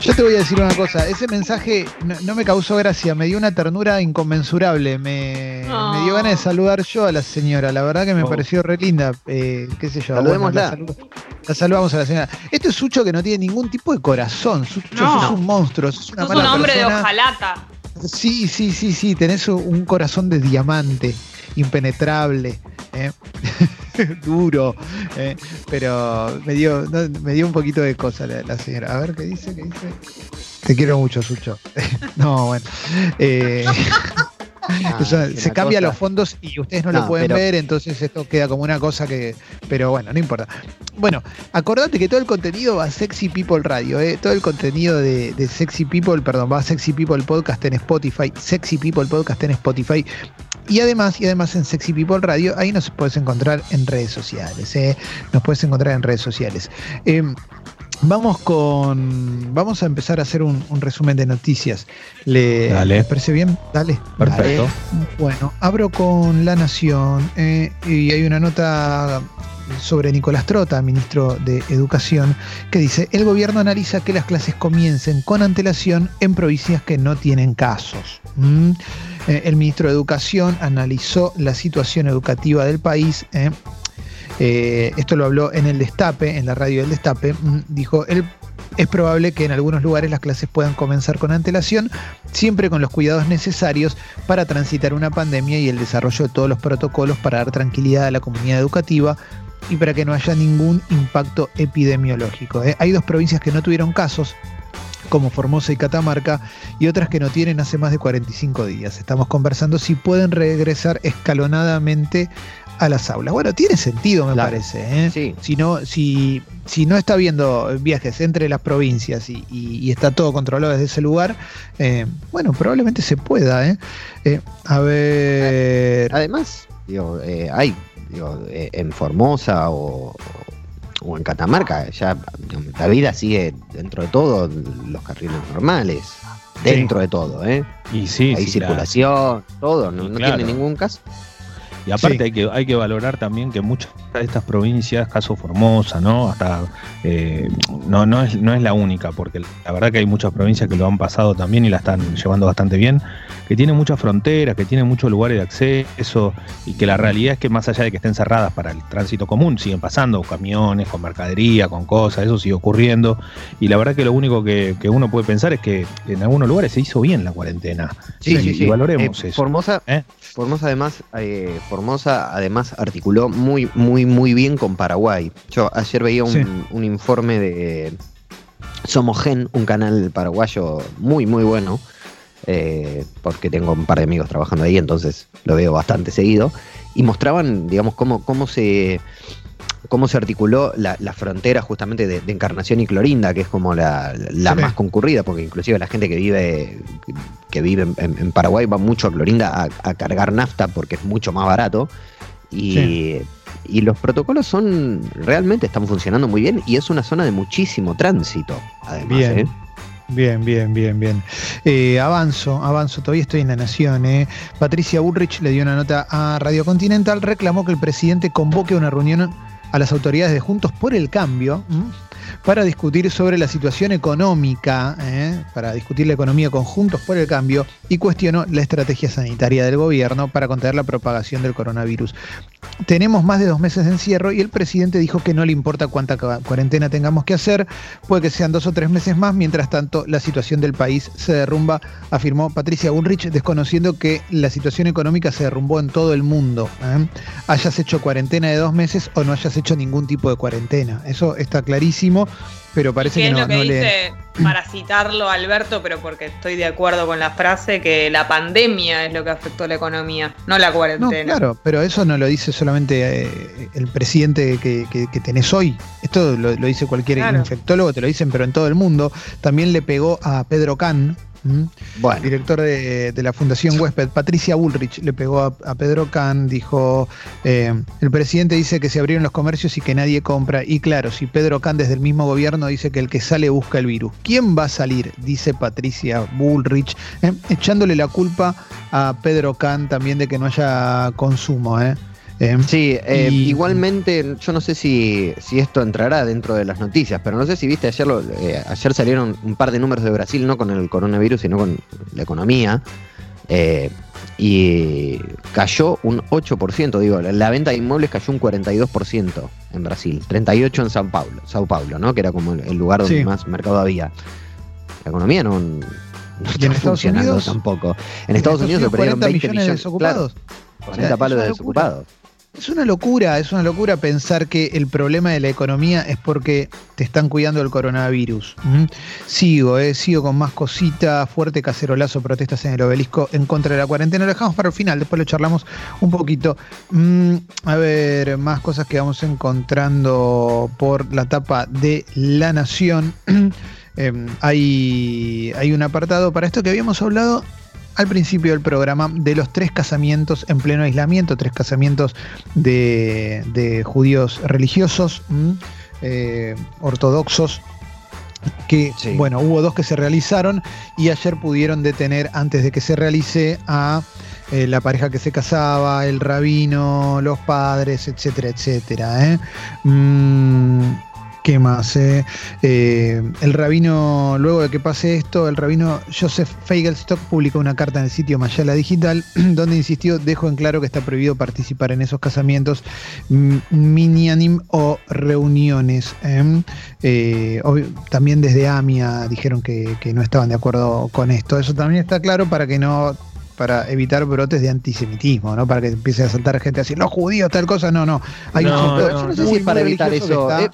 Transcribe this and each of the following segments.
Yo te voy a decir una cosa, ese mensaje no, me causó gracia, me dio una ternura inconmensurable, me, dio ganas de saludar yo a la señora, la verdad que me oh. pareció re linda, eh, qué sé yo. Saludémosla. la, saludamos a la señora. Este es Sucho que no tiene ningún tipo de corazón, Sucho sos un monstruo, sos una un hombre de hojalata. Sí, sí, sí, sí, tenés un corazón de diamante, impenetrable. ¿eh? duro, ¿eh? pero me dio, me dio un poquito de cosa la, señora. A ver qué dice, qué dice. Te quiero mucho, Sucho. no, bueno. Eh, ah, se cambia los fondos y ustedes no, lo pueden ver, entonces esto queda como una cosa que. Pero bueno, no importa. Bueno, acordate que todo el contenido va a Sexy People Radio, ¿eh? todo el contenido de, de, Sexy People, perdón, va a Sexy People Podcast en Spotify, Sexy People Podcast en Spotify. Y además, y además en Sexy People Radio, ahí nos puedes encontrar en redes sociales. ¿eh? Nos puedes encontrar en redes sociales. Eh, vamos con. Vamos a empezar a hacer un, resumen de noticias. ¿Le, Dale. parece bien? Dale. Perfecto. Bueno, abro con La Nación eh, y hay una nota sobre Nicolás Trota, ministro de Educación, que dice, el gobierno analiza que las clases comiencen con antelación en provincias que no tienen casos. ¿Mm? Eh, el ministro de Educación analizó la situación educativa del país. Eh, eh, esto lo habló en el Destape, en la radio del Destape. Mm, dijo, es probable que en algunos lugares las clases puedan comenzar con antelación, siempre con los cuidados necesarios para transitar una pandemia y el desarrollo de todos los protocolos para dar tranquilidad a la comunidad educativa y para que no haya ningún impacto epidemiológico. Hay dos provincias que no tuvieron casos, como Formosa y Catamarca, y otras que no tienen hace más de 45 días. Estamos conversando si pueden regresar escalonadamente a las aulas. Bueno, tiene sentido, me parece. ¿eh? Si, no, si, si no está habiendo viajes entre las provincias y, está todo controlado desde ese lugar, eh, bueno, probablemente se pueda. ¿eh? a ver. Además, digo, hay digo, en Formosa o, o en Catamarca, ya la vida sigue dentro de todo los carriles normales. Dentro de todo, ¿eh? Y sí, Hay circulación, todo, no, tiene ningún caso. Y aparte hay, que, hay que valorar también que muchas de estas provincias, caso Formosa, ¿no? Hasta eh, no, no, es, no es la única, porque la verdad que hay muchas provincias que lo han pasado también y la están llevando bastante bien, que tienen muchas fronteras, que tienen muchos lugares de acceso, y que la realidad es que más allá de que estén cerradas para el tránsito común, siguen pasando camiones, con mercadería, con cosas, eso sigue ocurriendo. Y la verdad que lo único que, uno puede pensar es que en algunos lugares se hizo bien la cuarentena. Sí, sí, sí. valoremos eh, eso. Formosa, ¿Eh? Formosa además, eh, Formosa además articuló muy, muy, muy bien con Paraguay. Yo ayer veía un, informe de Somogen, un canal paraguayo muy, muy bueno. Eh, porque tengo un par de amigos trabajando ahí, entonces lo veo bastante seguido. Y mostraban, digamos, cómo, cómo se cómo se articuló la, frontera justamente de, Encarnación y Clorinda, que es como la, más concurrida, porque inclusive la gente que vive, que vive en, Paraguay va mucho a Clorinda a, cargar nafta porque es mucho más barato. Y, los protocolos son realmente están funcionando muy bien y es una zona de muchísimo tránsito, además. Bien. ¿eh? Bien, bien, bien, bien. Eh, avanzo, avanzo, todavía estoy en la Nación. Eh. Patricia Bullrich le dio una nota a Radio Continental, reclamó que el presidente convoque una reunión a las autoridades de Juntos por el Cambio para discutir sobre la situación económica, ¿eh? para discutir la economía conjuntos por el cambio y cuestionó la estrategia sanitaria del gobierno para contener la propagación del coronavirus. Tenemos más de dos meses de encierro y el presidente dijo que no le importa cuánta cuarentena tengamos que hacer, puede que sean dos o tres meses más, mientras tanto la situación del país se derrumba, afirmó Patricia Bullrich, desconociendo que la situación económica se derrumbó en todo el mundo. ¿eh? Hayas hecho cuarentena de dos meses o no hayas hecho ningún tipo de cuarentena. Eso está clarísimo pero parece que, es no, lo que dice, para citarlo Alberto, pero porque estoy de acuerdo con la frase, que la pandemia es lo que afectó la economía, no la cuarentena. No, claro, pero eso no lo dice solamente eh, el presidente que, que, tenés hoy. Esto lo, dice cualquier infectólogo, te lo dicen, pero en todo el mundo. También le pegó a Pedro Can, bueno. Director de, la Fundación Huésped, Patricia Bullrich, le pegó a, Pedro Can, dijo, eh, el presidente dice que se abrieron los comercios y que nadie compra. Y claro, si Pedro Can desde el mismo gobierno dice que el que sale busca el virus, ¿quién va a salir? Dice Patricia Bullrich, eh, echándole la culpa a Pedro Can también de que no haya consumo. Eh. Eh, sí, eh, igualmente, yo no sé si, si, esto entrará dentro de las noticias, pero no sé si viste ayer, eh, ayer salieron un par de números de Brasil, no con el coronavirus, sino con la economía. y cayó un 8%, digo, la venta de inmuebles cayó un 42% en Brasil, 38% en Sao Paulo, Sao Paulo, ¿no? Que era como el, lugar donde más mercado había. La economía no, no está funcionando tampoco. En, Estados, Unidos, se perdieron 20 millones, de desocupados. 40 palos de desocupados. Es una locura, es una locura pensar que el problema de la economía es porque te están cuidando del coronavirus. Sigo, eh, sigo con más cositas, fuerte cacerolazo, protestas en el obelisco en contra de la cuarentena. Lo dejamos para el final, después lo charlamos un poquito. Mm, a ver, más cosas que vamos encontrando por la tapa de La Nación. Em, hay, hay un apartado para esto que habíamos hablado al principio del programa de los tres casamientos en pleno aislamiento, tres casamientos de, judíos religiosos, eh, ortodoxos, que, bueno, hubo dos que se realizaron y ayer pudieron detener antes de que se realice a eh, la pareja que se casaba, el rabino, los padres, etcétera, etcétera. ¿eh? Mm, ¿Qué más? Eh? Eh, el rabino, luego de que pase esto, el rabino Joseph Feigelstock publicó una carta en el sitio Mayala Digital donde insistió, dejó en claro que está prohibido participar en esos casamientos minianim o reuniones. ¿eh? también desde AMIA dijeron que no estaban de acuerdo con esto. Eso también está claro para que no para evitar brotes de antisemitismo, ¿no? Para que empiece a saltar gente así, los judíos, tal cosa, no, no. Hay no, yo no sé si es para evitar eso. Eh,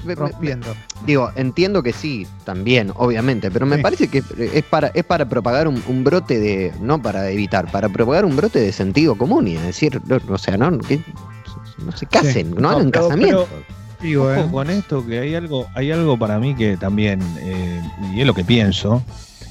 digo, entiendo que sí, también, obviamente, pero me parece que es para, es para propagar un, brote de, no para evitar, para propagar un brote de sentido común y decir, o sea, no, que no se casen, no hagan casamiento. Digo, eh. con esto que hay algo, hay algo para mí que también, eh, y es lo que pienso,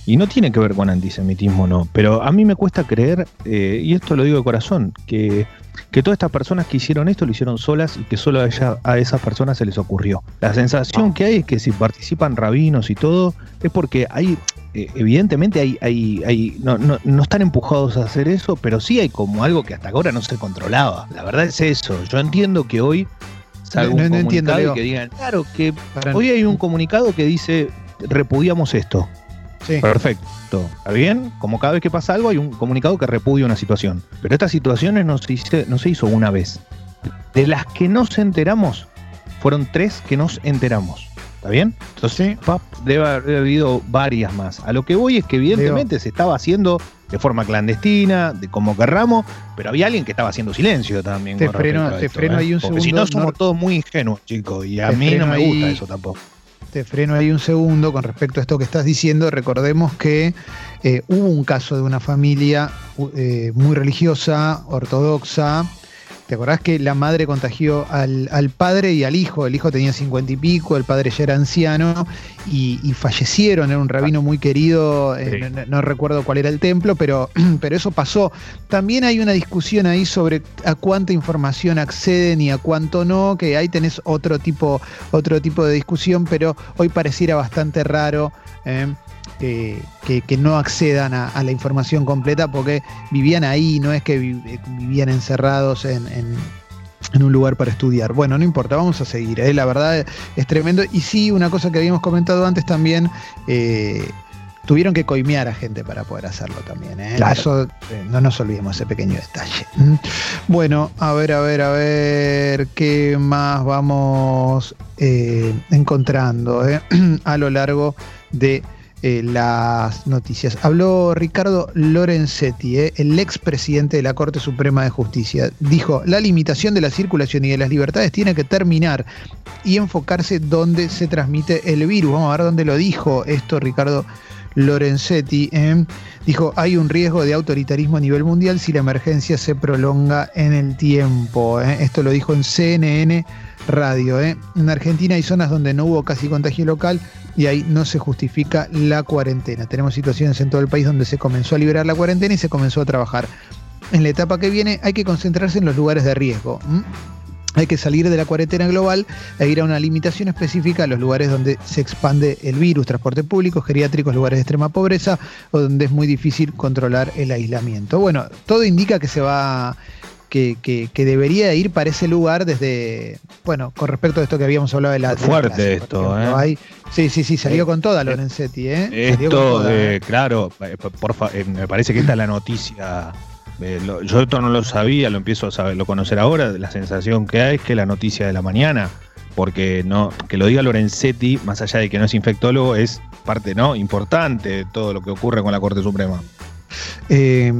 y no tiene que ver con antisemitismo, no. Pero a mí me cuesta creer, eh, y esto lo digo de corazón, que, que, todas estas personas que hicieron esto lo hicieron solas y que solo a, ella, a esas personas se les ocurrió. La sensación que hay es que si participan rabinos y todo, es porque hay, eh, evidentemente hay, hay, hay no, no, no, están empujados a hacer eso, pero sí hay como algo que hasta ahora no se controlaba. La verdad es eso. Yo entiendo que hoy salga un comunicado que digan, claro, que hoy hay un comunicado que dice repudiamos esto. Perfecto. ¿Está bien? Como cada vez que pasa algo hay un comunicado que repudia una situación. Pero estas situaciones no se, hizo, no se hizo una vez. De las que nos enteramos, fueron tres que nos enteramos. ¿Está bien? Entonces, debe haber habido varias más. A lo que voy es que evidentemente se estaba haciendo de forma clandestina, de como querramos, pero había alguien que estaba haciendo silencio también. Te freno, te freno ¿eh? ahí un Porque Si no, somos todos muy ingenuos, chicos, y a mí no me gusta eso tampoco te freno ahí un segundo con respecto a esto que estás diciendo. Recordemos que eh, hubo un caso de una familia eh, muy religiosa, ortodoxa, ¿Te acordás que la madre contagió al, padre y al hijo? El hijo tenía cincuenta y pico, el padre ya era anciano y, fallecieron. Era un rabino muy querido, eh, no, recuerdo cuál era el templo, pero, pero eso pasó. También hay una discusión ahí sobre a cuánta información acceden y a cuánto no, que ahí tenés otro tipo, otro tipo de discusión, pero hoy pareciera bastante raro. Eh, que, no accedan a, la información completa porque vivían ahí, no es que eh, vivían encerrados en, un lugar para estudiar. Bueno, no importa, vamos a seguir. ¿eh? La verdad es tremendo. Y sí, una cosa que habíamos comentado antes también. Eh, tuvieron que coimear a gente para poder hacerlo también. Eso no nos olvidemos ese pequeño detalle. Bueno, a ver, a ver, a ver qué más vamos encontrando a lo largo de eh, las noticias. Habló Ricardo Lorenzetti, eh, el expresidente de la Corte Suprema de Justicia. Dijo, la limitación de la circulación y de las libertades tiene que terminar y enfocarse donde se transmite el virus. Vamos a ver dónde lo dijo esto Ricardo Lorenzetti. Eh. Dijo, hay un riesgo de autoritarismo a nivel mundial si la emergencia se prolonga en el tiempo. Esto lo dijo en CNN Radio. En Argentina hay zonas donde no hubo casi contagio local y ahí no se justifica la cuarentena. Tenemos situaciones en todo el país donde se comenzó a liberar la cuarentena y se comenzó a trabajar. En la etapa que viene hay que concentrarse en los lugares de riesgo. Hay que salir de la cuarentena global e ir a una limitación específica a los lugares donde se expande el virus, transporte público, geriátricos, lugares de extrema pobreza o donde es muy difícil controlar el aislamiento. Bueno, todo indica que se va que, debería ir para ese lugar desde, bueno, con respecto a esto que habíamos hablado de la... Fuerte esto, ¿eh? sí, sí, sí, salió con toda Lorenzetti, ¿eh? Esto, ¿eh? claro, eh, por, me parece que esta es la noticia... yo esto no lo sabía, lo empiezo a saber, lo conocer ahora. La sensación que hay es que la noticia de la mañana, porque no, que lo diga Lorenzetti, más allá de que no es infectólogo, es parte no importante de todo lo que ocurre con la Corte Suprema. Eh,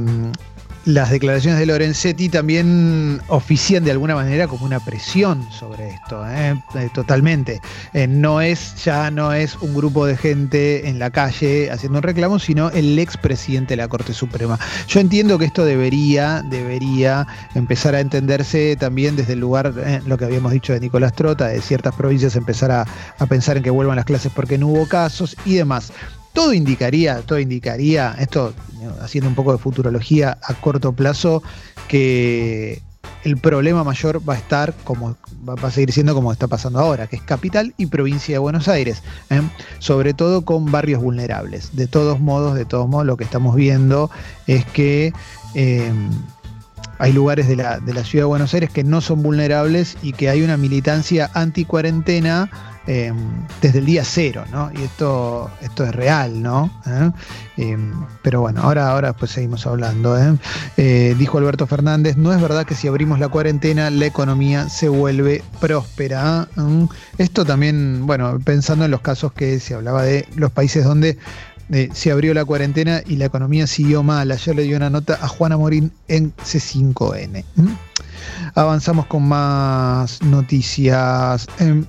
las declaraciones de Lorenzetti también ofician de alguna manera como una presión sobre esto, ¿eh? Eh, totalmente. Eh, no es, ya no es un grupo de gente en la calle haciendo un reclamo, sino el expresidente de la Corte Suprema. Yo entiendo que esto debería, debería empezar a entenderse también desde el lugar, lo que habíamos dicho de Nicolás Trota, de ciertas provincias empezar a, a pensar en que vuelvan las clases porque no hubo casos y demás. Todo indicaría, todo indicaría, esto haciendo un poco de futurología a corto plazo, que el problema mayor va a estar como va a seguir siendo como está pasando ahora, que es capital y provincia de Buenos Aires, ¿eh? sobre todo con barrios vulnerables. De todos modos, de todos modos, lo que estamos viendo es que eh, hay lugares de la, de la ciudad de Buenos Aires que no son vulnerables y que hay una militancia anti Em, desde el día cero, ¿no? Y esto, esto es real, ¿no? ¿Eh? Em, pero bueno, ahora, ahora pues seguimos hablando. ¿eh? Eh, dijo Alberto Fernández, no es verdad que si abrimos la cuarentena la economía se vuelve próspera. ¿Mm? Esto también, bueno, pensando en los casos que se hablaba de los países donde se abrió la cuarentena y la economía siguió mal. Ayer le dio una nota a Juana Morín en C5N. ¿Mm? Avanzamos con más noticias. Em,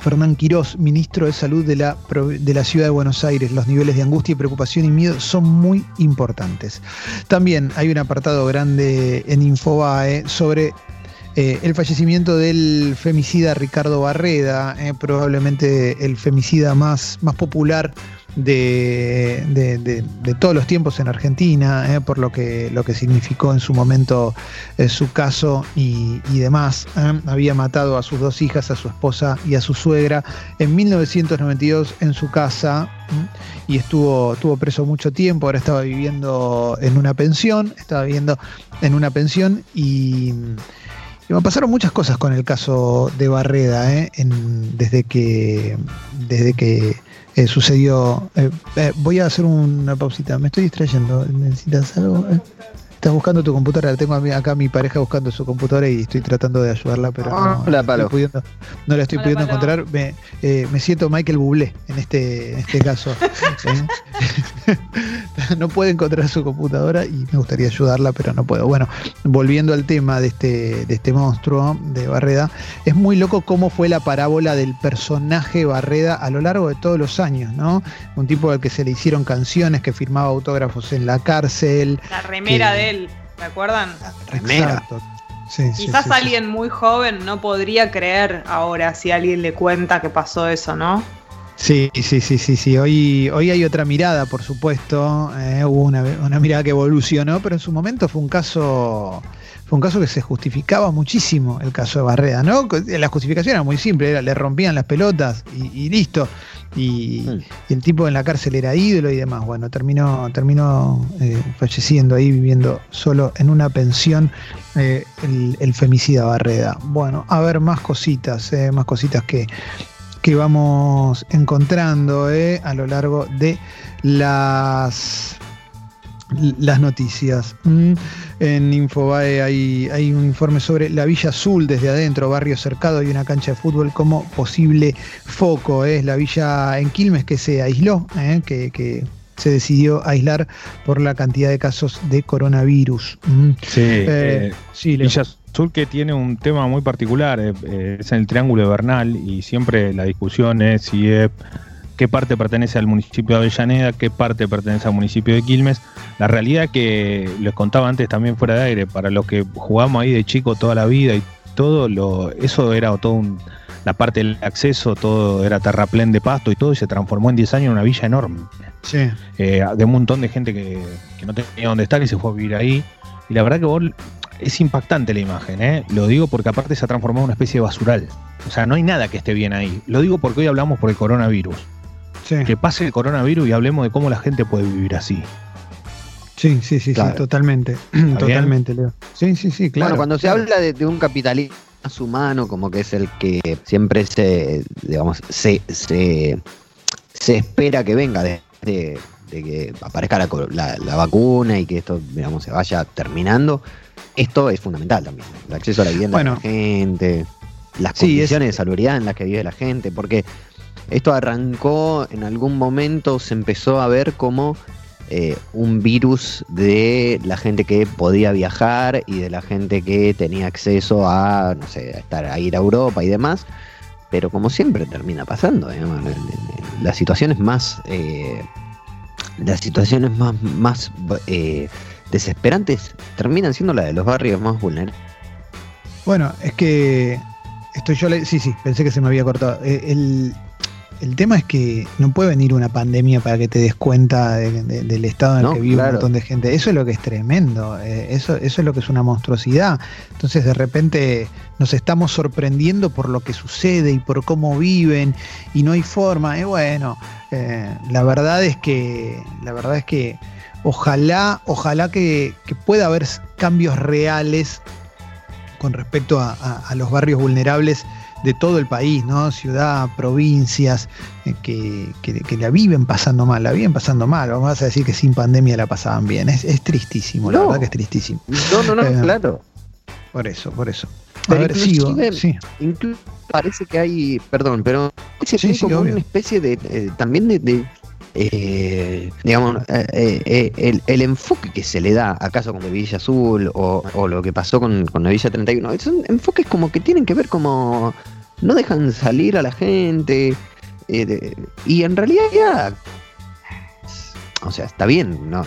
Fernán Quirós, ministro de Salud de la, de la Ciudad de Buenos Aires. Los niveles de angustia preocupación y miedo son muy importantes. También hay un apartado grande en Infobae sobre eh, el fallecimiento del femicida Ricardo Barreda, eh, probablemente el femicida más, más popular de, todos los tiempos en Argentina, eh, por lo que, lo que significó en su momento eh, su caso y, demás. Eh. Había matado a sus dos hijas, a su esposa y a su suegra en 1992 en su casa y estuvo, estuvo preso mucho tiempo, ahora estaba viviendo en una pensión, estaba viviendo en una pensión y... pasaron muchas cosas con el caso de Barreda, desde que, desde que eh, sucedió. Eh, eh, voy a hacer una pausita, me estoy distrayendo. ¿Necesitas algo? Estás buscando tu computadora, tengo acá a mi pareja buscando su computadora y estoy tratando de ayudarla, pero no, la estoy pudiendo, no la estoy pudiendo encontrar. Me, me, siento Michael Bublé en este, en este caso. no puede encontrar su computadora y me gustaría ayudarla, pero no puedo. Bueno, volviendo al tema de este, de este monstruo de Barreda, es muy loco cómo fue la parábola del personaje Barreda a lo largo de todos los años, ¿no? Un tipo al que se le hicieron canciones, que firmaba autógrafos en la cárcel. La remera de él, ¿me acuerdan? Remera. Quizás alguien muy joven no podría creer ahora si alguien le cuenta que pasó eso, ¿no? Sí, sí, sí, sí, sí. Hoy, hoy hay otra mirada, por supuesto. Eh, hubo una, mirada que evolucionó, pero en su momento fue un caso, fue un caso que se justificaba muchísimo el caso de Barreda, ¿no? La justificación era muy simple, le rompían las pelotas y, listo. Y, el tipo en la cárcel era ídolo y demás. Bueno, terminó, terminó eh, falleciendo ahí, viviendo solo en una pensión, eh, el, el, femicida Barreda. Bueno, a ver más cositas, más cositas que que vamos encontrando eh, a lo largo de las, las noticias. Mm, en Infobae hay, hay, un informe sobre la Villa Azul desde adentro, barrio cercado y una cancha de fútbol como posible foco. Es la villa en Quilmes que se aisló, eh, que, se decidió aislar por la cantidad de casos de coronavirus. Mm. Sí, eh, sí Villa Azul que tiene un tema muy particular, eh, eh, es en el Triángulo Bernal y siempre la discusión es si es qué parte pertenece al municipio de Avellaneda, qué parte pertenece al municipio de Quilmes. La realidad que les contaba antes también fuera de aire, para los que jugamos ahí de chico toda la vida y todo, lo, eso era todo la parte del acceso, todo era terraplén de pasto y todo, y se transformó en 10 años en una villa enorme. Sí. Eh, de un montón de gente que, que, no tenía dónde estar y se fue a vivir ahí. Y la verdad que vos es impactante la imagen, ¿eh? Lo digo porque aparte se ha transformado en una especie de basural. O sea, no hay nada que esté bien ahí. Lo digo porque hoy hablamos por el coronavirus. Que pase el coronavirus y hablemos de cómo la gente puede vivir así. Sí, sí, sí, sí, totalmente. Totalmente, Leo. Sí, sí, sí, claro. Bueno, cuando se habla de, un capitalismo más humano, como que es el que siempre se, digamos, se, se, espera que venga de, que aparezca la, la, vacuna y que esto, digamos, se vaya terminando, esto es fundamental también. El acceso a la vivienda de la gente, las condiciones de salubridad en las que vive la gente, porque esto arrancó en algún momento, se empezó a ver como eh, un virus de la gente que podía viajar y de la gente que tenía acceso a, no sé, a, estar, a ir a Europa y demás. Pero como siempre termina pasando, las situaciones más, eh, las situaciones más, más eh, desesperantes terminan siendo las de los barrios más vulnerables. Bueno, es que estoy yo, sí, sí, pensé que se me había cortado. El, el tema es que no puede venir una pandemia para que te des cuenta del estado en el que vive un montón de gente. Eso es lo que es tremendo. Eh, eso, eso es lo que es una monstruosidad. Entonces, de repente, nos estamos sorprendiendo por lo que sucede y por cómo viven y no hay forma. Y bueno, eh, la verdad es que, la verdad es que ojalá, ojalá que, pueda haber cambios reales con respecto a los barrios vulnerables de todo el país, ¿no? Ciudad, provincias, eh, que, la viven pasando mal, la viven pasando mal. Vamos a decir que sin pandemia la pasaban bien. Es, tristísimo, la verdad que es tristísimo. No, no, no, eh, claro. Por eso, por eso. A ver, sigo. Sí. Incluso parece que hay, perdón, pero sí, como una especie de, eh, también de, digamos, el, enfoque que se le da, acaso con la Villa Azul o, lo que pasó con, con la Villa 31, son enfoques como que tienen que ver como no dejan salir a la gente. Eh, y en realidad. O sea, está bien, no,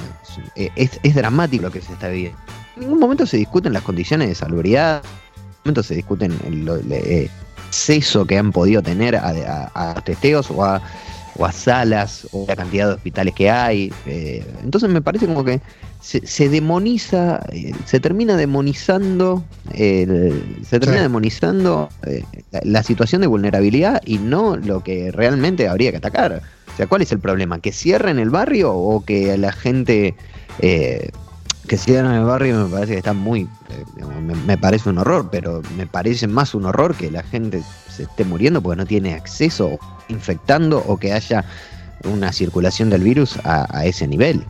es, dramático lo que se está viendo. En ningún momento se discuten las condiciones de salubridad, en ningún momento se discuten el, acceso que han podido tener a, testeos o a, o a, salas o la cantidad de hospitales que hay. Eh, entonces me parece como que se, demoniza, eh, se termina demonizando, se termina demonizando eh, la, situación de vulnerabilidad y no lo que realmente habría que atacar. O sea, ¿cuál es el problema? ¿Que cierren el barrio o que la gente que cierren el barrio me parece que está muy, me, parece un horror, pero me parece más un horror que la gente se esté muriendo porque no tiene acceso, infectando o que haya una circulación del virus a ese nivel.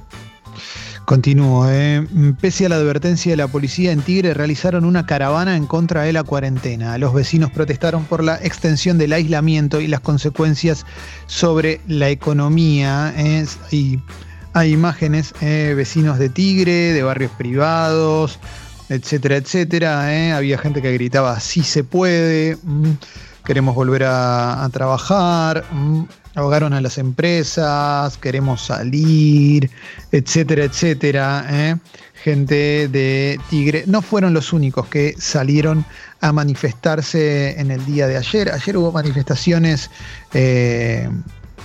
Continúo. Eh. Pese a la advertencia de la policía en Tigre, realizaron una caravana en contra de la cuarentena. Los vecinos protestaron por la extensión del aislamiento y las consecuencias sobre la economía. Eh. Y hay imágenes, eh, vecinos de Tigre, de barrios privados, etcétera, etcétera. Eh. Había gente que gritaba, sí se puede, mm, queremos volver a, trabajar. Mm ahogaron a las empresas, queremos salir, etcétera, etcétera. ¿eh? Gente de Tigre, no fueron los únicos que salieron a manifestarse en el día de ayer. Ayer hubo manifestaciones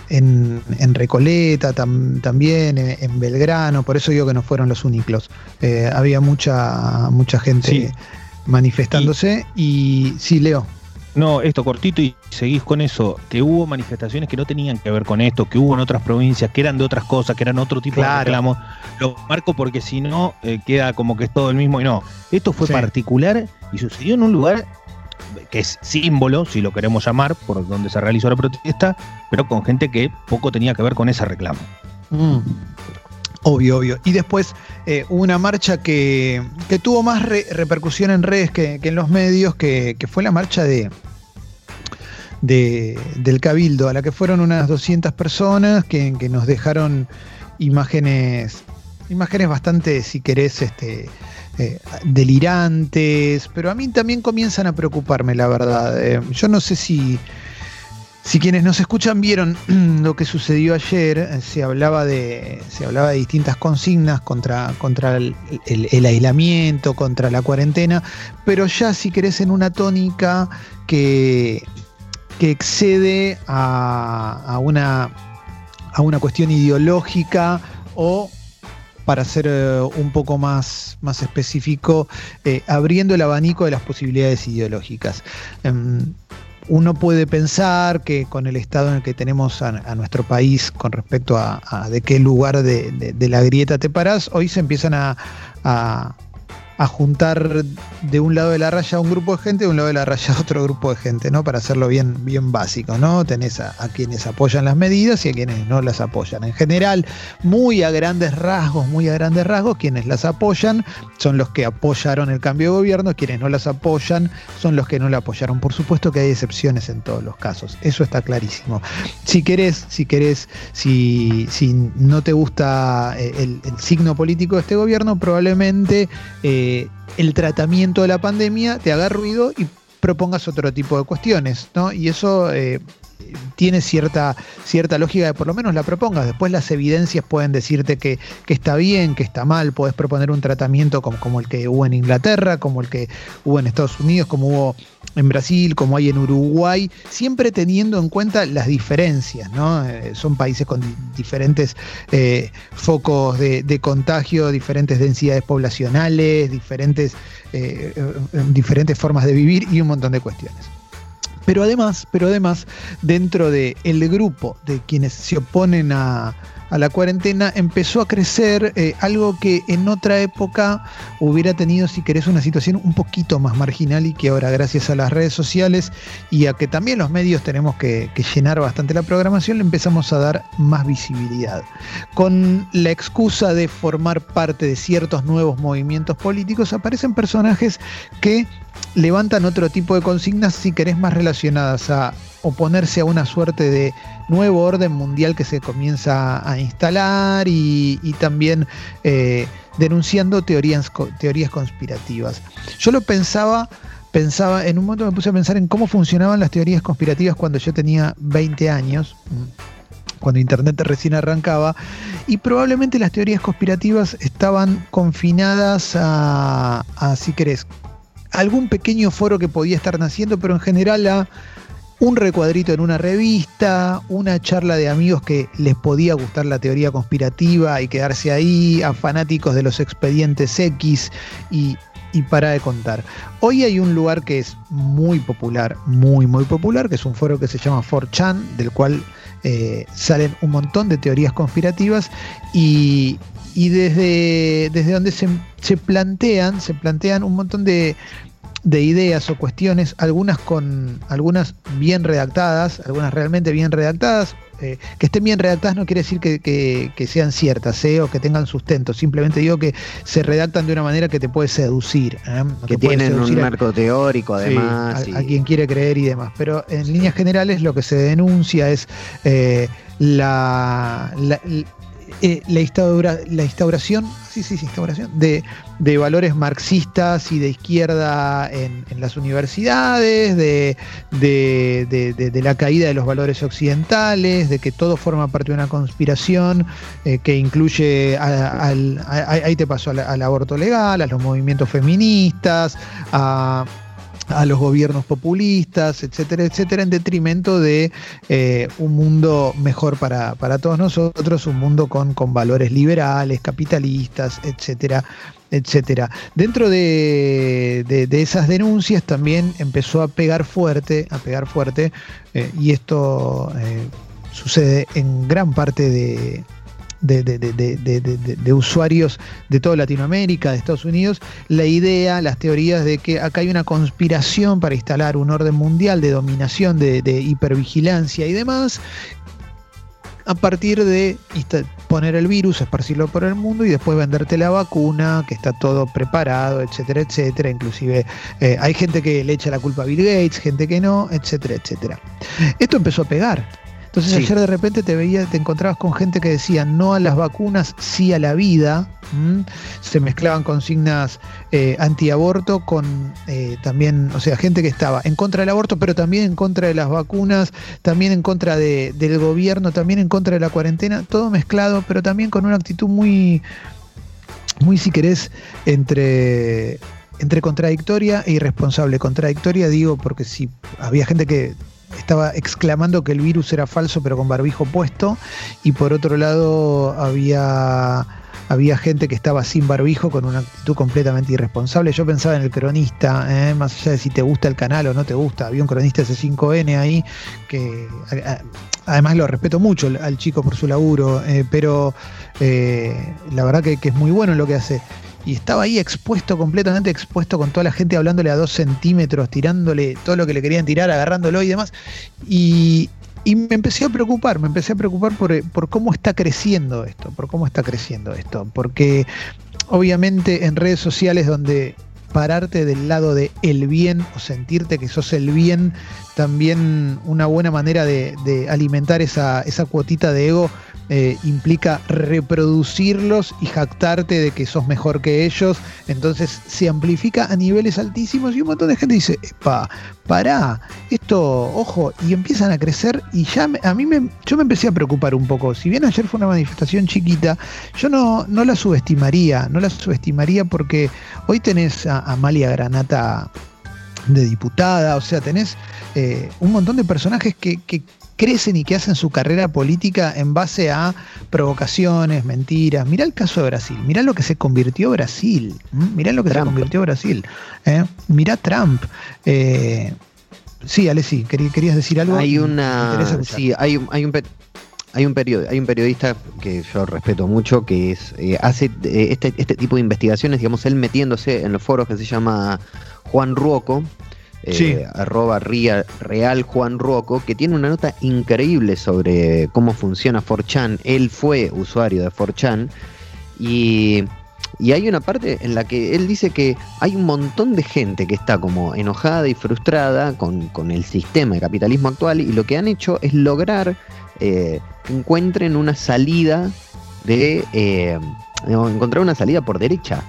en, Recoleta también, en, Belgrano, por eso digo que no fueron los únicos. Eh, había mucha, mucha gente manifestándose y sí, Leo. No, esto cortito y seguís con eso, que hubo manifestaciones que no tenían que ver con esto, que hubo en otras provincias, que eran de otras cosas, que eran otro tipo de reclamos. Lo marco porque si no, eh, queda como que es todo el mismo y no. Esto fue particular y sucedió en un lugar que es símbolo, si lo queremos llamar, por donde se realizó la protesta, pero con gente que poco tenía que ver con ese reclamo. Mm. Obvio, obvio. Y después eh, una marcha que, tuvo más repercusión en redes que, en los medios, que, fue la marcha de, del Cabildo, a la que fueron unas 200 personas que, nos dejaron imágenes, imágenes bastante, si querés, este, eh, delirantes, pero a mí también comienzan a preocuparme, la verdad. Eh, yo no sé si si quienes nos escuchan vieron lo que sucedió ayer, eh, se hablaba de, se hablaba de distintas consignas contra, contra el, aislamiento, contra la cuarentena, pero ya si querés en una tónica que, que excede a, una, a una cuestión ideológica o para ser eh, un poco más, más específico, eh, abriendo el abanico de las posibilidades ideológicas. Em, uno puede pensar que con el estado en el que tenemos a, nuestro país con respecto a, de qué lugar de, la grieta te parás, hoy se empiezan a, a juntar de un lado de la raya a un grupo de gente, de un lado de la raya a otro grupo de gente, ¿no? Para hacerlo bien, bien básico, ¿no? Tenés a, quienes apoyan las medidas y a quienes no las apoyan. En general, muy a grandes rasgos, muy a grandes rasgos, quienes las apoyan son los que apoyaron el cambio de gobierno, quienes no las apoyan son los que no la apoyaron. Por supuesto que hay excepciones en todos los casos, eso está clarísimo. Si querés, si querés, si, si no te gusta eh, el, signo político de este gobierno, probablemente eh, el tratamiento de la pandemia te haga ruido y propongas otro tipo de cuestiones, ¿no? Y eso eh, tiene cierta, cierta lógica de por lo menos la propongas. Después las evidencias pueden decirte que, está bien, que está mal. Puedes proponer un tratamiento como, como, el que hubo en Inglaterra, como el que hubo en Estados Unidos, como hubo en Brasil, como hay en Uruguay, siempre teniendo en cuenta las diferencias. ¿no? Eh, son países con diferentes eh, focos de, contagio, diferentes densidades poblacionales, diferentes, eh, diferentes formas de vivir y un montón de cuestiones. Pero además, pero además, dentro del el grupo de quienes se oponen a, la cuarentena, empezó a crecer eh, algo que en otra época hubiera tenido, si querés, una situación un poquito más marginal y que ahora, gracias a las redes sociales y a que también los medios tenemos que, que llenar bastante la programación, le empezamos a dar más visibilidad. Con la excusa de formar parte de ciertos nuevos movimientos políticos, aparecen personajes que levantan otro tipo de consignas, si querés, más relacionadas a oponerse a una suerte de nuevo orden mundial que se comienza a instalar y, también eh, denunciando teorías, teorías conspirativas. Yo lo pensaba, pensaba, en un momento me puse a pensar en cómo funcionaban las teorías conspirativas cuando yo tenía 20 años cuando Internet recién arrancaba, y probablemente las teorías conspirativas estaban confinadas a, a si querés, algún pequeño foro que podía estar naciendo, pero en general a un recuadrito en una revista, una charla de amigos que les podía gustar la teoría conspirativa y quedarse ahí, a fanáticos de los expedientes X y, para de contar. Hoy hay un lugar que es muy popular, muy, muy popular, que es un foro que se llama 4chan, del cual eh, salen un montón de teorías conspirativas y, desde, desde donde se, se, plantean, se plantean un montón de, de ideas o cuestiones, algunas con algunas bien redactadas, algunas realmente bien redactadas. Eh, que estén bien redactadas no quiere decir que, sean ciertas eh, o que tengan sustento, simplemente digo que se redactan de una manera que te puede seducir. Eh, que tienen un marco teórico además. a, quien quiere creer y demás. Pero en líneas generales lo que se denuncia es la, eh, la, instauración, sí, sí, instauración de, valores marxistas y de izquierda en, las universidades, de, la caída de los valores occidentales, de que todo forma parte de una conspiración eh, que incluye, ahí te pasó al aborto legal, a los movimientos feministas, a a los gobiernos populistas, etcétera, etcétera, en detrimento de eh, un mundo mejor para, todos nosotros, un mundo con, con valores liberales, capitalistas, etcétera, etcétera. Dentro de, esas denuncias también empezó a pegar fuerte, a pegar fuerte, eh, y esto eh, sucede en gran parte de, de, usuarios de toda Latinoamérica, de Estados Unidos, la idea, las teorías de que acá hay una conspiración para instalar un orden mundial de dominación, de, hipervigilancia y demás, a partir de poner el virus, esparcirlo por el mundo y después venderte la vacuna, que está todo preparado, etcétera, etcétera. Inclusive eh, hay gente que le echa la culpa a Bill Gates, gente que no, etcétera, etcétera. Esto empezó a pegar. Entonces ayer de repente te veías, te encontrabas con gente que decía no a las vacunas, sí a la vida. Se mezclaban consignas eh, antiaborto con eh, también, o sea, gente que estaba en contra del aborto, pero también en contra de las vacunas, también en contra del gobierno, también en contra de la cuarentena, todo mezclado, pero también con una actitud muy, muy si querés, entre entre contradictoria e irresponsable. Contradictoria digo porque si había gente que estaba exclamando que el virus era falso pero con barbijo puesto y por otro lado había había gente que estaba sin barbijo con una actitud completamente irresponsable. Yo pensaba en el cronista, ¿eh? más allá de si te gusta el canal o no te gusta. Había un cronista S5N ahí que además lo respeto mucho al chico por su laburo, eh, pero eh, la verdad que, que es muy bueno lo que hace y estaba ahí expuesto, completamente expuesto, con toda la gente hablándole a dos centímetros, tirándole todo lo que le querían tirar, agarrándolo y demás. Y, y me empecé a preocupar, me empecé a preocupar por, por, cómo está creciendo esto, por cómo está creciendo esto. Porque obviamente en redes sociales donde pararte del lado de el bien o sentirte que sos el bien, también una buena manera de, alimentar esa, esa cuotita de ego eh, implica reproducirlos y jactarte de que sos mejor que ellos. Entonces se amplifica a niveles altísimos y un montón de gente dice, epa, pará, esto, ojo, y empiezan a crecer y ya a mí me, yo me empecé a preocupar un poco. Si bien ayer fue una manifestación chiquita, yo no, no la subestimaría, no la subestimaría porque hoy tenés a Amalia Granata de diputada, o sea, tenés eh, un montón de personajes que, que crecen y que hacen su carrera política en base a provocaciones, mentiras. Mirá el caso de Brasil, mirá lo que se convirtió Brasil, mirá lo que se convirtió Brasil, ¿eh? mirá Trump. Eh, sí, Alessi, querías decir algo. Hay una, sí, hay, hay un hay un, hay un periodista que yo respeto mucho que es eh, hace este, este tipo de investigaciones, digamos, él metiéndose en los foros que se llama Juan Ruoco, eh, arroba real Juan Roco, que tiene una nota increíble sobre cómo funciona 4chan. Él fue usuario de 4chan y, y hay una parte en la que él dice que hay un montón de gente que está como enojada y frustrada con, el sistema de capitalismo actual y lo que han hecho es lograr eh, que encuentren una salida de... Eh, encontrar una salida por derecha.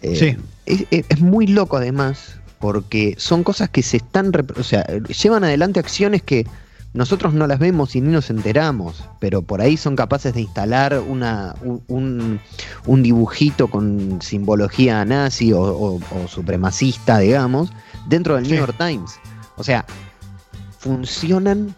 es, es muy loco además porque son cosas que se están, o sea, llevan adelante acciones que nosotros no las vemos y ni nos enteramos, pero por ahí son capaces de instalar una, un, dibujito con simbología nazi o, supremacista, digamos, dentro del New York Times. O sea, funcionan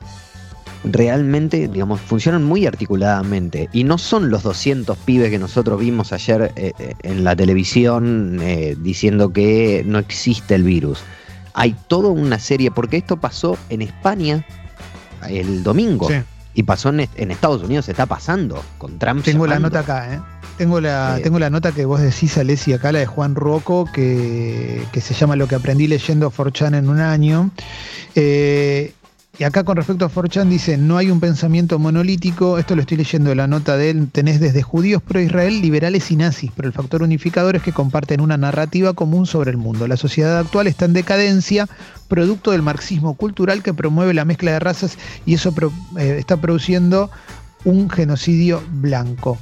realmente, digamos, funcionan muy articuladamente. Y no son los 200 pibes que nosotros vimos ayer eh, eh, en la televisión eh, diciendo que no existe el virus. Hay toda una serie, porque esto pasó en España el domingo. Y pasó en, Estados Unidos, se está pasando con Trump. Tengo la nota acá, ¿eh? Tengo la, tengo la nota que vos decís, Alessi, acá, la de Juan Rocco, que, que se llama Lo que aprendí leyendo 4chan en un año. Eh, y acá con respecto a Forchan dice, no hay un pensamiento monolítico, esto lo estoy leyendo de la nota de él, tenés desde judíos pro-Israel, liberales y nazis, pero el factor unificador es que comparten una narrativa común sobre el mundo. La sociedad actual está en decadencia, producto del marxismo cultural que promueve la mezcla de razas y eso eh, está produciendo un genocidio blanco.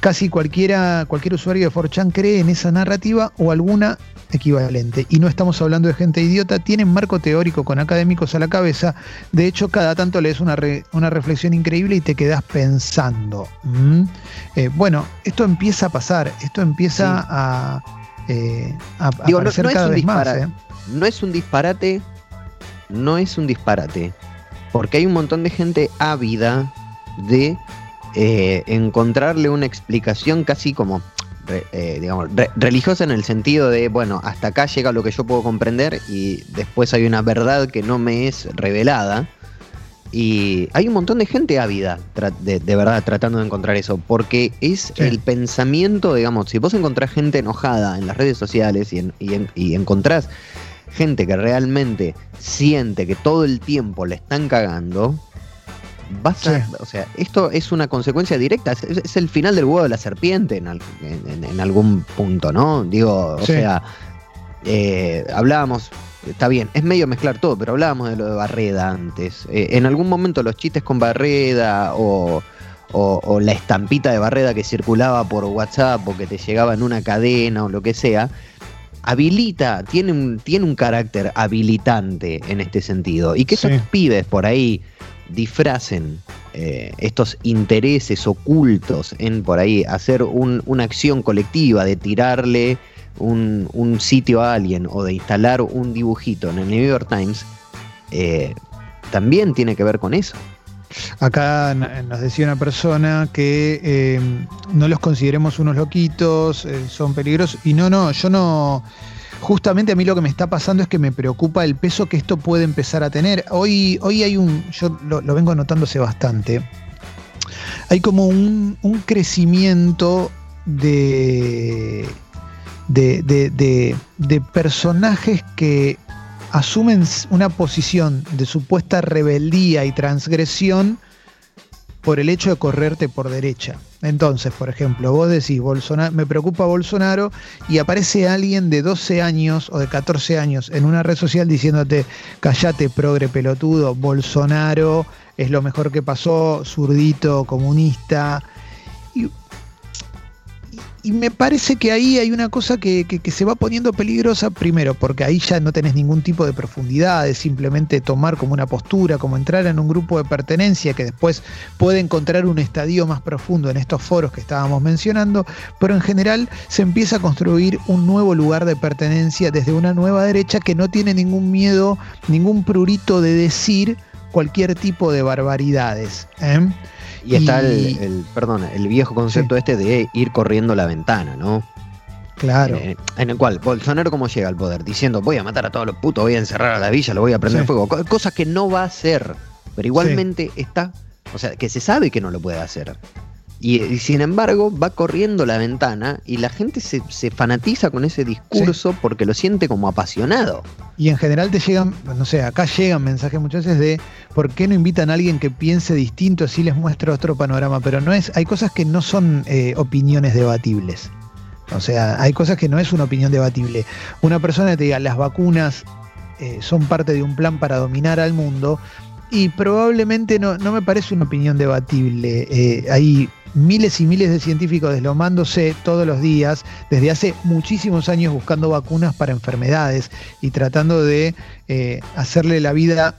Casi cualquiera, cualquier usuario de Forchan cree en esa narrativa o alguna equivalente. Y no estamos hablando de gente idiota, tienen marco teórico con académicos a la cabeza. De hecho, cada tanto lees una, una reflexión increíble y te quedas pensando. Eh, bueno, esto empieza a pasar, esto empieza a, eh, aparecer cada vez más. ¿eh? No es un disparate, no es un disparate, porque hay un montón de gente ávida de encontrarle una explicación casi como eh, digamos, religiosa en el sentido de, bueno, hasta acá llega lo que yo puedo comprender y después hay una verdad que no me es revelada. Y hay un montón de gente ávida, de, verdad, tratando de encontrar eso, porque es el pensamiento, digamos, si vos encontrás gente enojada en las redes sociales y, y encontrás gente que realmente siente que todo el tiempo le están cagando, vas o sea, esto es una consecuencia directa, es, el final del huevo de la serpiente en, algún punto, ¿no? Digo, o sea, eh, hablábamos, está bien, es medio mezclar todo, pero hablábamos de lo de Barreda antes. Eh, en algún momento los chistes con Barreda o, la estampita de Barreda que circulaba por WhatsApp o que te llegaba en una cadena o lo que sea, habilita, tiene un, tiene un carácter habilitante en este sentido. Y que esos pibes por ahí disfracen eh, estos intereses ocultos en por ahí hacer una acción colectiva de tirarle un, sitio a alguien o de instalar un dibujito en el New York Times, eh, también tiene que ver con eso. Acá nos decía una persona que eh, no los consideremos unos loquitos, son peligrosos. Y no, no, yo no. Justamente a mí lo que me está pasando es que me preocupa el peso que esto puede empezar a tener. Hoy, hoy hay un. Yo lo, vengo notándose bastante. Hay como un, crecimiento de de, de, de, personajes que asumen una posición de supuesta rebeldía y transgresión por el hecho de correrte por derecha. Entonces, por ejemplo, vos decís, Bolsonaro, me preocupa Bolsonaro y aparece alguien de 12 años o de 14 años en una red social diciéndote, callate, progre pelotudo, Bolsonaro es lo mejor que pasó, zurdito, comunista. Y me parece que ahí hay una cosa que, se va poniendo peligrosa, primero, porque ahí ya no tenés ningún tipo de profundidad, es simplemente tomar como una postura, como entrar en un grupo de pertenencia que después puede encontrar un estadio más profundo en estos foros que estábamos mencionando, pero en general se empieza a construir un nuevo lugar de pertenencia desde una nueva derecha que no tiene ningún miedo, ningún prurito de decir cualquier tipo de barbaridades. ¿eh? Y está El, perdón, el viejo concepto este de ir corriendo la ventana, ¿no? Claro. Eh, en el cual Bolsonaro cómo llega al poder, diciendo voy a matar a todos los putos, voy a encerrar a la villa, lo voy a prender fuego. Cosas que no va a hacer. Pero igualmente está. O sea, que se sabe que no lo puede hacer. Y, sin embargo va corriendo la ventana y la gente se, fanatiza con ese discurso porque lo siente como apasionado. Y en general te llegan, no sé, acá llegan mensajes muchas veces de por qué no invitan a alguien que piense distinto si les muestra otro panorama, pero no es, hay cosas que no son eh, opiniones debatibles. O sea, hay cosas que no es una opinión debatible. Una persona que te diga las vacunas eh, son parte de un plan para dominar al mundo, y probablemente no, no me parece una opinión debatible. Eh, miles y miles de científicos deslomándose todos los días desde hace muchísimos años buscando vacunas para enfermedades y tratando de eh, hacerle la vida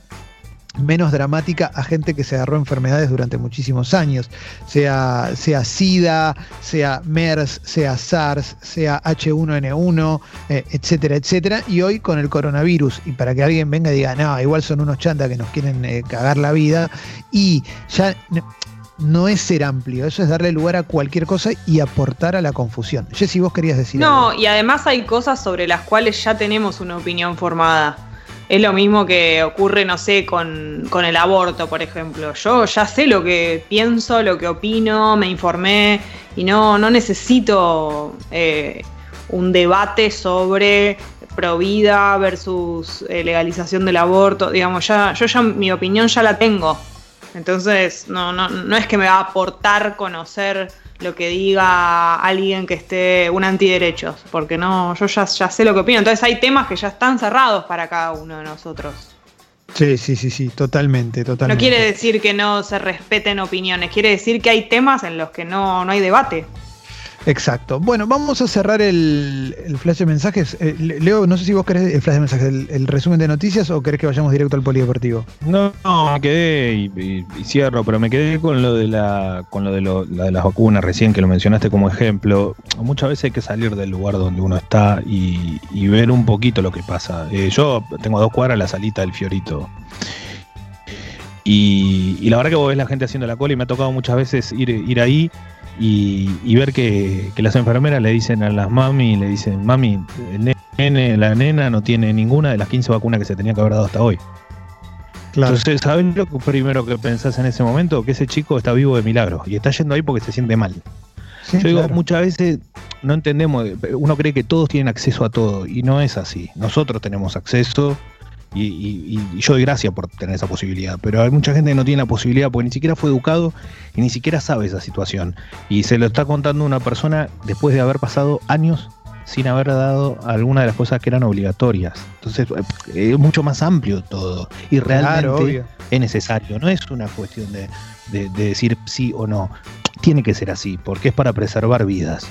menos dramática a gente que se agarró enfermedades durante muchísimos años, sea, sea SIDA, sea MERS, sea SARS, sea H1N1, eh, etcétera, etcétera. Y hoy con el coronavirus, y para que alguien venga y diga, no, igual son unos chantas que nos quieren eh, cagar la vida, y ya no es ser amplio, eso es darle lugar a cualquier cosa y aportar a la confusión. Jessy, vos querías decir No, y además hay cosas sobre las cuales ya tenemos una opinión formada. Es lo mismo que ocurre, no sé, con, el aborto, por ejemplo. Yo ya sé lo que pienso, lo que opino, me informé y no, no necesito eh, un debate sobre provida versus eh, legalización del aborto. Digamos, ya, yo ya mi opinión ya la tengo. Entonces, no, no, no es que me va a aportar conocer lo que diga alguien que esté un antiderechos, porque no, yo ya, ya sé lo que opino. Entonces hay temas que ya están cerrados para cada uno de nosotros. Sí, sí, sí, sí, totalmente, totalmente. No quiere decir que no se respeten opiniones, quiere decir que hay temas en los que no, no hay debate. Exacto. Bueno, vamos a cerrar el, flash de mensajes. Eh, Leo, no sé si vos querés el flash de mensajes, el, resumen de noticias o querés que vayamos directo al polideportivo. No, no, me quedé y, cierro, pero me quedé con lo de la, con lo de, lo, de las vacunas recién que lo mencionaste como ejemplo. Muchas veces hay que salir del lugar donde uno está y, ver un poquito lo que pasa. Eh, yo tengo dos cuadras la salita del Fiorito. Y, la verdad que vos ves la gente haciendo la cola y me ha tocado muchas veces ir, ir ahí y, ver que, las enfermeras le dicen a las mami, le dicen, mami, la nena no tiene ninguna de las 15 vacunas que se tenía que haber dado hasta hoy. Entonces, ¿sabes lo que primero que pensás en ese momento? Que ese chico está vivo de milagro y está yendo ahí porque se siente mal. Yo digo, muchas veces no entendemos, uno cree que todos tienen acceso a todo y no es así. Nosotros tenemos acceso y, yo doy gracias por tener esa posibilidad, pero hay mucha gente que no tiene la posibilidad porque ni siquiera fue educado y ni siquiera sabe esa situación. Y se lo está contando una persona después de haber pasado años sin haber dado alguna de las cosas que eran obligatorias. Entonces eh, es mucho más amplio todo y realmente es necesario. No es una cuestión de decir sí o no. Tiene que ser así porque es para preservar vidas.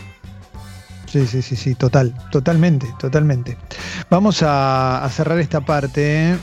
Sí, sí, sí, sí, total, totalmente, totalmente. Vamos a, cerrar esta parte.